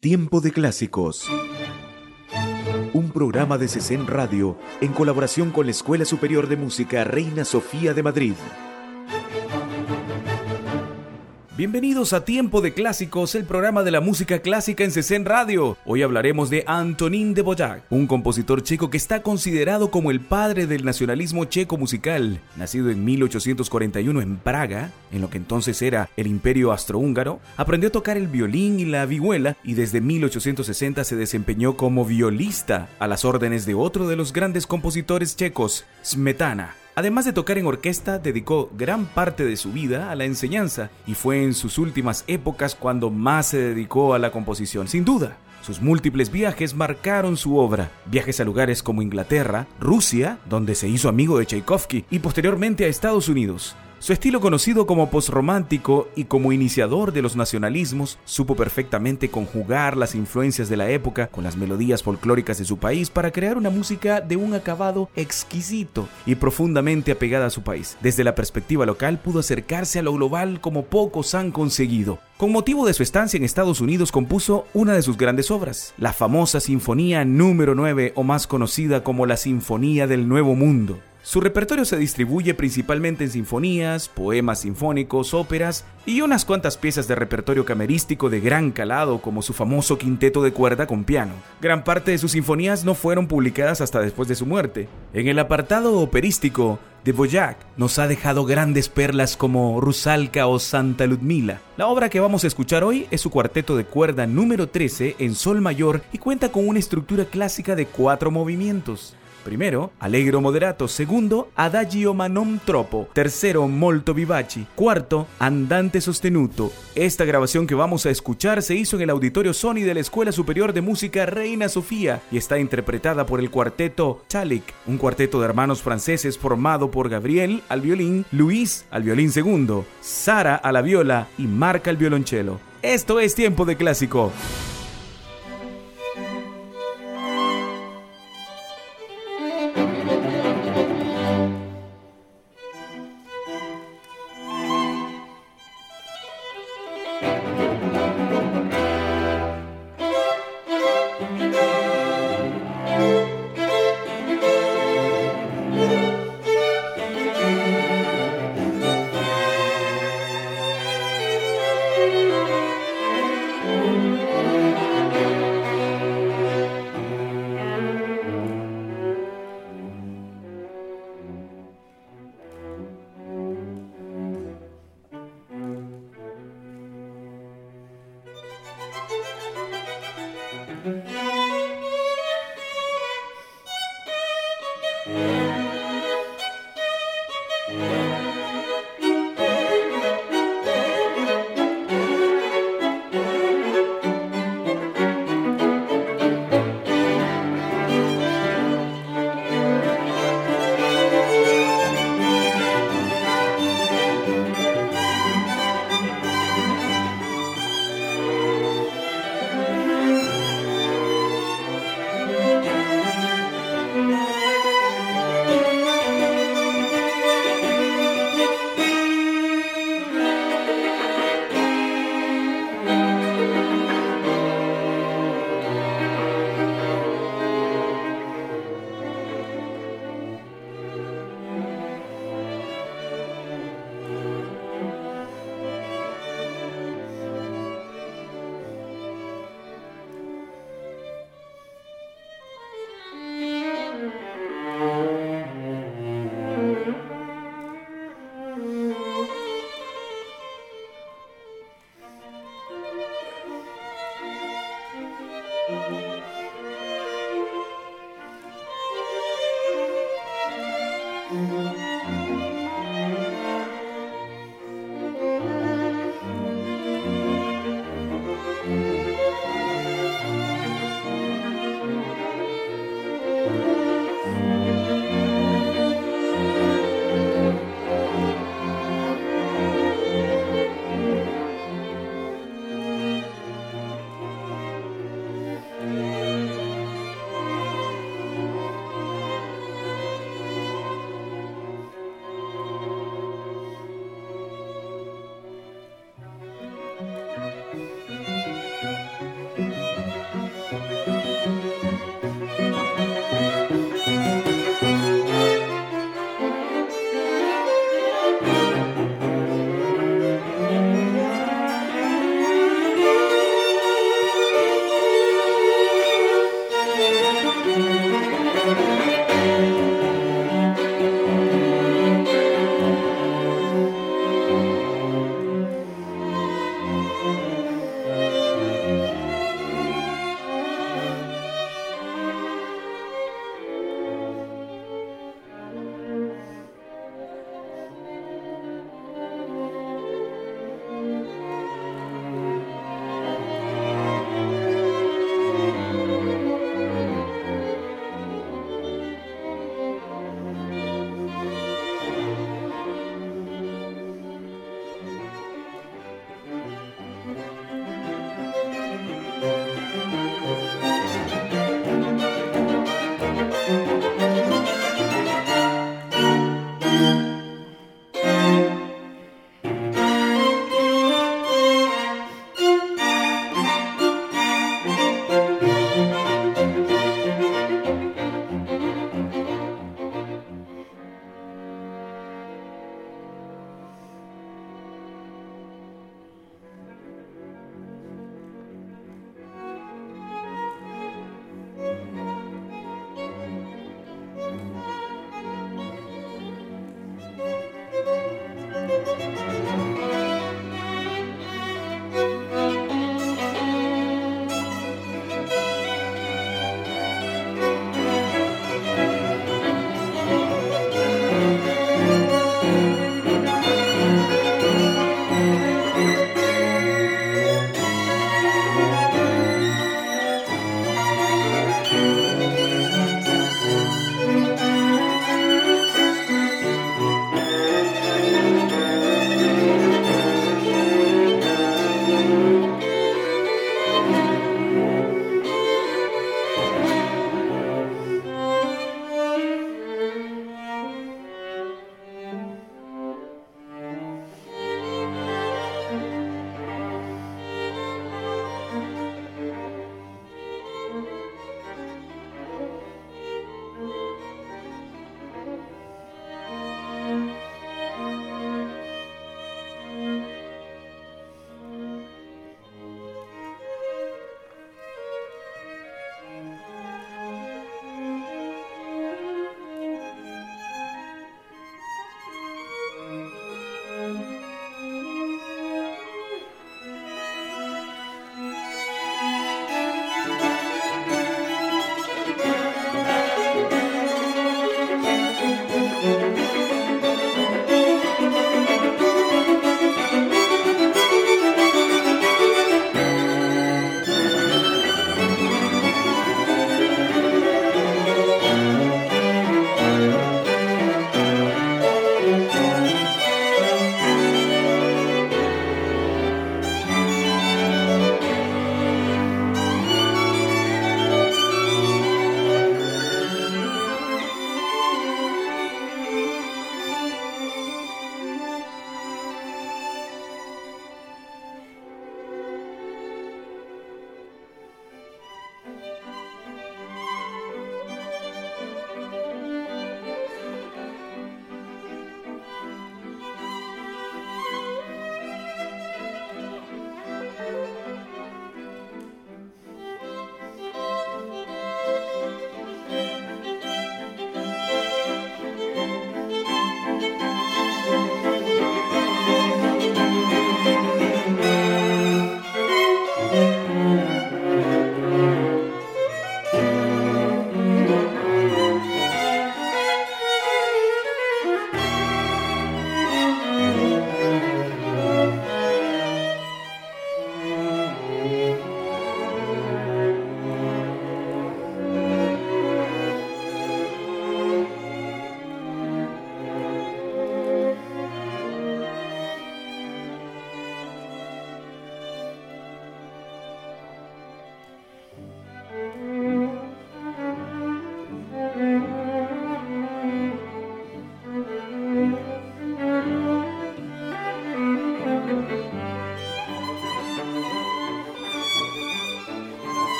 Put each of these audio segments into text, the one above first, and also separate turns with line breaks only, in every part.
Tiempo de Clásicos. Un programa de CECEN Radio en colaboración con la Escuela Superior de Música Reina Sofía de Madrid.
Bienvenidos a Tiempo de Clásicos, el programa de la música clásica en CCN Radio. Hoy hablaremos de Antonín de Boyac, un compositor checo que está considerado como el padre del nacionalismo checo musical. Nacido en 1841 en Praga, en lo que entonces era el Imperio Austrohúngaro, aprendió a tocar el violín y la vihuela y desde 1860 se desempeñó como violista a las órdenes de otro de los grandes compositores checos, Smetana. Además de tocar en orquesta, dedicó gran parte de su vida a la enseñanza y fue en sus últimas épocas cuando más se dedicó a la composición, sin duda. Sus múltiples viajes marcaron su obra, viajes a lugares como Inglaterra, Rusia, donde se hizo amigo de Tchaikovsky, y posteriormente a Estados Unidos. Su estilo conocido como postromántico y como iniciador de los nacionalismos, supo perfectamente conjugar las influencias de la época con las melodías folclóricas de su país para crear una música de un acabado exquisito y profundamente apegada a su país. Desde la perspectiva local pudo acercarse a lo global como pocos han conseguido. Con motivo de su estancia en Estados Unidos compuso una de sus grandes obras, la famosa Sinfonía número 9 o más conocida como la Sinfonía del Nuevo Mundo. Su repertorio se distribuye principalmente en sinfonías, poemas sinfónicos, óperas y unas cuantas piezas de repertorio camerístico de gran calado como su famoso quinteto de cuerda con piano. Gran parte de sus sinfonías no fueron publicadas hasta después de su muerte. En el apartado operístico, de Boyac nos ha dejado grandes perlas como Rusalka o Santa Ludmila. La obra que vamos a escuchar hoy es su cuarteto de cuerda número 13 en sol mayor y cuenta con una estructura clásica de cuatro movimientos. Primero, Allegro moderato. Segundo, Adagio ma non troppo. Tercero, Molto vivaci. Cuarto, Andante sostenuto. Esta grabación que vamos a escuchar se hizo en el Auditorio Sony de la Escuela Superior de Música Reina Sofía y está interpretada por el cuarteto Chalik, un cuarteto de hermanos franceses formado por Gabriel al violín, Luis al violín segundo, Sara a la viola y Marca al violonchelo. Esto es Tiempo de Clásico.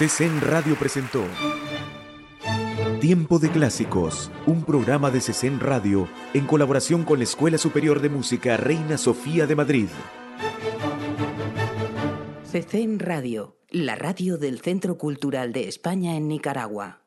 CESEN Radio presentó Tiempo de Clásicos, un programa de CESEN Radio en colaboración con la Escuela Superior de Música Reina Sofía de Madrid.
CESEN Radio, la radio del Centro Cultural de España en Nicaragua.